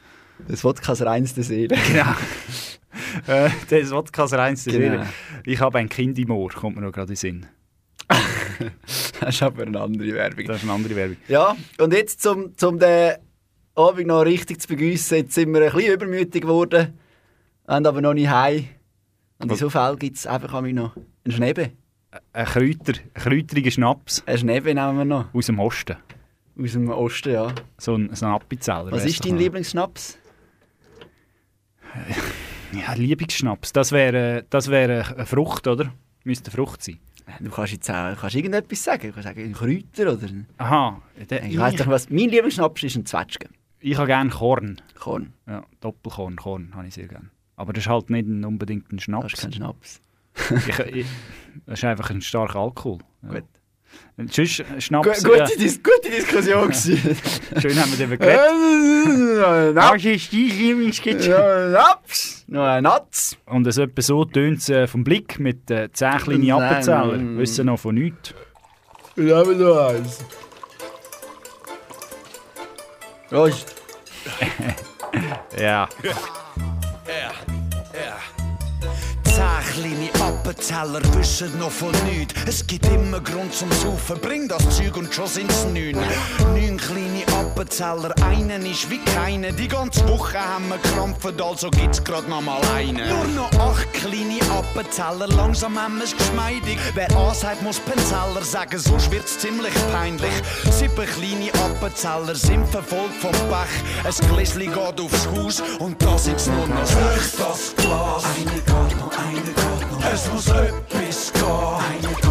Das Wodka ist reinste Seele. Genau. äh, das Wodka reinste Genau. Seele. Ich habe ein Kind im Ohr, kommt mir noch gerade in den Sinn. Das ist aber eine andere Werbung. Das ist eine andere Werbung. Ja, und jetzt, zum, zum den Abend noch richtig zu begüssen, jetzt sind wir ein bisschen übermütig geworden, haben aber noch nicht heim. Und in so Fällen gibt es einfach noch Ein Schnebe. Ein Kräuter, ein kräuteriger Schnaps. Ein Schnebe nehmen wir noch. Aus dem Osten. Aus dem Osten, ja. So ein, so ein Appenzeller. Was ist dein noch. Lieblingsschnaps? Ja, Lieblingsschnaps. Das wäre das wäre eine Frucht, oder? Müsste eine Frucht sein. Du kannst jetzt auch, kannst irgendetwas sagen. Du kannst sagen, ein Kräuter oder... Aha. Der, Ich weiss doch, was... Mein Lieblingsschnaps ist ein Zwetschgen. Ich habe gerne Korn. Korn. Ja, Doppelkorn, Korn habe ich sehr gerne. Aber das ist halt nicht ein- unbedingt ein Schnaps. Das ist kein Schnaps. ich, ich, das ist einfach ein starker Alkohol. Ja. Gut. Äh, Schnaps... Gu- gute Dis- gute Diskussion. Schön haben wir darüber geredet. Was ist dein Lieblingsgetränk? Ja, Naps. Noch ein Natz. Und es etwa so tönt es äh, vom Blick mit äh, 10 kleinen Appenzeller. Wissen noch von nichts. Ich habe noch eins. Prost. Ja. É, é. Zehn kleine Appenzeller wissen noch von nichts. Es gibt immer Grund zum Saufen. Bring das Zeug und schon sind's neun. Neun kleine Appenzeller, einen ist wie keine. Die ganze Woche haben wir krampfen, also gibt's grad noch mal einen. Nur noch acht kleine Appenzeller, langsam haben wir's geschmeidig. Wer A sagt, muss Penzeller sagen, sonst wird's ziemlich peinlich. Sieben kleine Appenzeller sind verfolgt vom Pech. Ein Gläschen geht aufs Haus und da sind's nur noch sechs. das Glas. Eine geht noch, eine geht. Es muss etwas gehen. Eine geht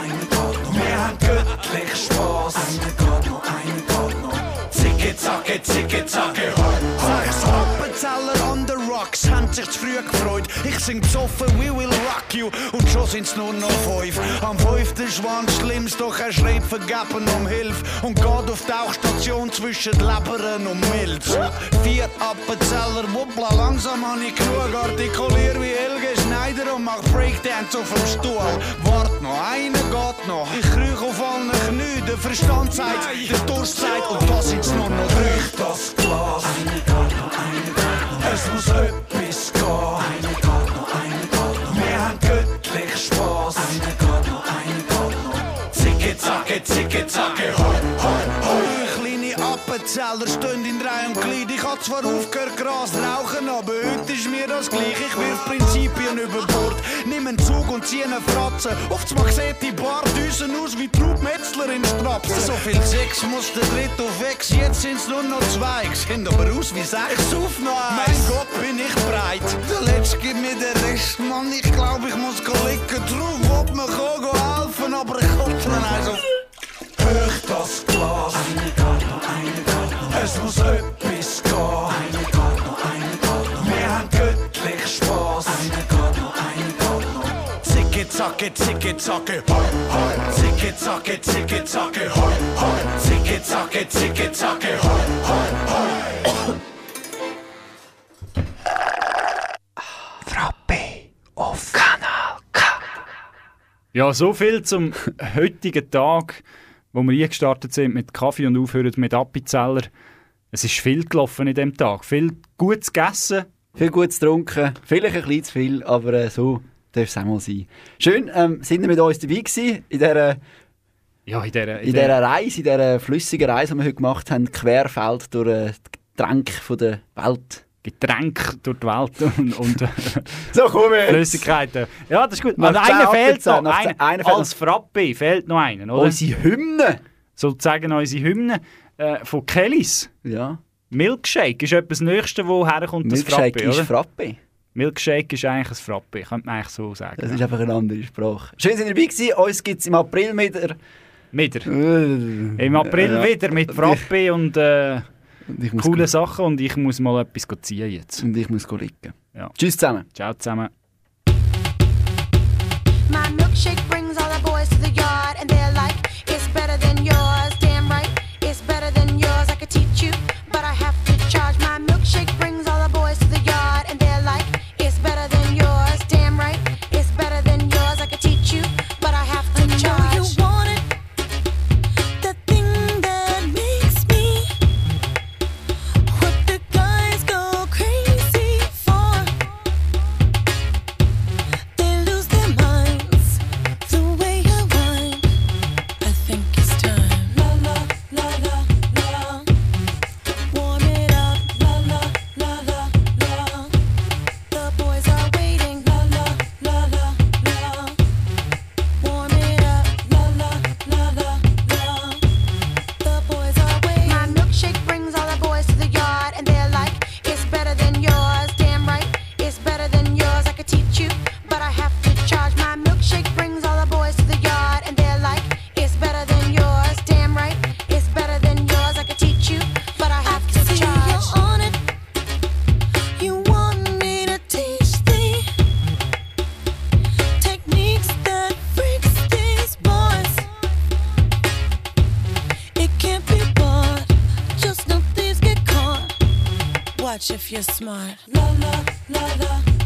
eine geht. Wir haben göttlich Spaß. Eine geht eine geht noch. Zicke, zacke, zicke, zacke, hoi, Sechs Appenzeller on the rocks haben sich zu früh gefreut. Ich sing besoffen, we will rock you. Und schon sind's nur noch fünf. Am fünften Schwanz schlimmst, doch er schreit vergeben um Hilfe. Und geht auf die Tauchstation zwischen Leberen und Milz. Vier Appenzeller, wuppla, langsam hab ich genug. Artikulier wie Helge Schneider und mach Breakdance auf dem Stuhl. Wart noch, einer geht noch. Ich krüch auf allen Knien, der Verstand sagt, der Durst sagt. Und da sind's nur noch drei. Das Glas. Eine geht noch, eine geht noch. Es muss etwas gehen. Eine geht noch, eine geht noch. Wir haben göttlich Spaß. Eine geht noch, eine geht noch. Zicke, zacke, zicke, zacke, hoi, hoi, hoi. Appenzeller stehen in Reihe und Glied. Ich hab zwar aufgehört Gras rauchen, aber heute ist mir das gleich. Ich wirf Prinzipien über Bord, nimm einen Zug und zieh eine Fratze. Oftmals sieht die Bardüsen aus wie Traub Metzler in Strapsen. So viel Sex muss der Dritte auf Ex, jetzt sind's nur noch zwei. Sehen aber aus wie sechs. Ich sauf noch eins. Mein Gott, bin ich breit. Der Letzte gibt mir den Rest, Mann. Ich glaub, ich muss go liegen. Drauf, ob mir go helfen, aber ich komm dann eins auf. Hoch das Glas. Es muss etwas gehen. Eine geht noch, eine geht noch. Wir haben göttlich Spaß. Eine geht noch, eine geht noch. Zicke, zacke, zicke, zacke, hoi, hoi. Zicke, zacke, zicke, zacke, hoi, hoi. Zicke, zacke, zicke, zacke, hoi, hoi, hoi. Auf Kanal K. Ja, so viel zum heutigen Tag, wo wir eingestartet sind mit Kaffee und aufhören mit Appenzeller. Es ist viel gelaufen in dem Tag. Viel Gutes gegessen. Viel Gutes getrunken. Vielleicht ein bisschen zu viel, aber äh, so darf es auch mal sein. Schön, ähm, sind ihr mit uns dabei gewesen in dieser, Ja, in dieser, in dieser Reise, in dieser flüssigen Reise, die wir heute gemacht haben, querfeld durch äh, die Getränke der Welt. Getränk durch die Welt und, und äh, So, komm jetzt. Flüssigkeiten. Ja, das ist gut. Aber zehn einer fehlt noch. Zehn- Einer, fehlt als Frappe fehlt noch einer, oder? Unsere Hymne. Sozusagen unsere Hymne äh, von Kellys. Ja. Milkshake ist etwas das Nächste, wo herkommt, das Milkshake Frappe, ist oder? Frappe. Milkshake ist eigentlich ein Frappe, könnte man eigentlich so sagen. Das ist einfach eine andere Sprache. Schön, sind ihr dabei gewesen. Uns gibt es im April wieder. Wieder. Im Im April ja. wieder mit Frappe und äh, ich muss coole Sachen und ich muss mal etwas go ziehen jetzt. Und ich muss go liegen. Ja. Tschüss zusammen. Ciao zusammen. if you're smart. La la la la.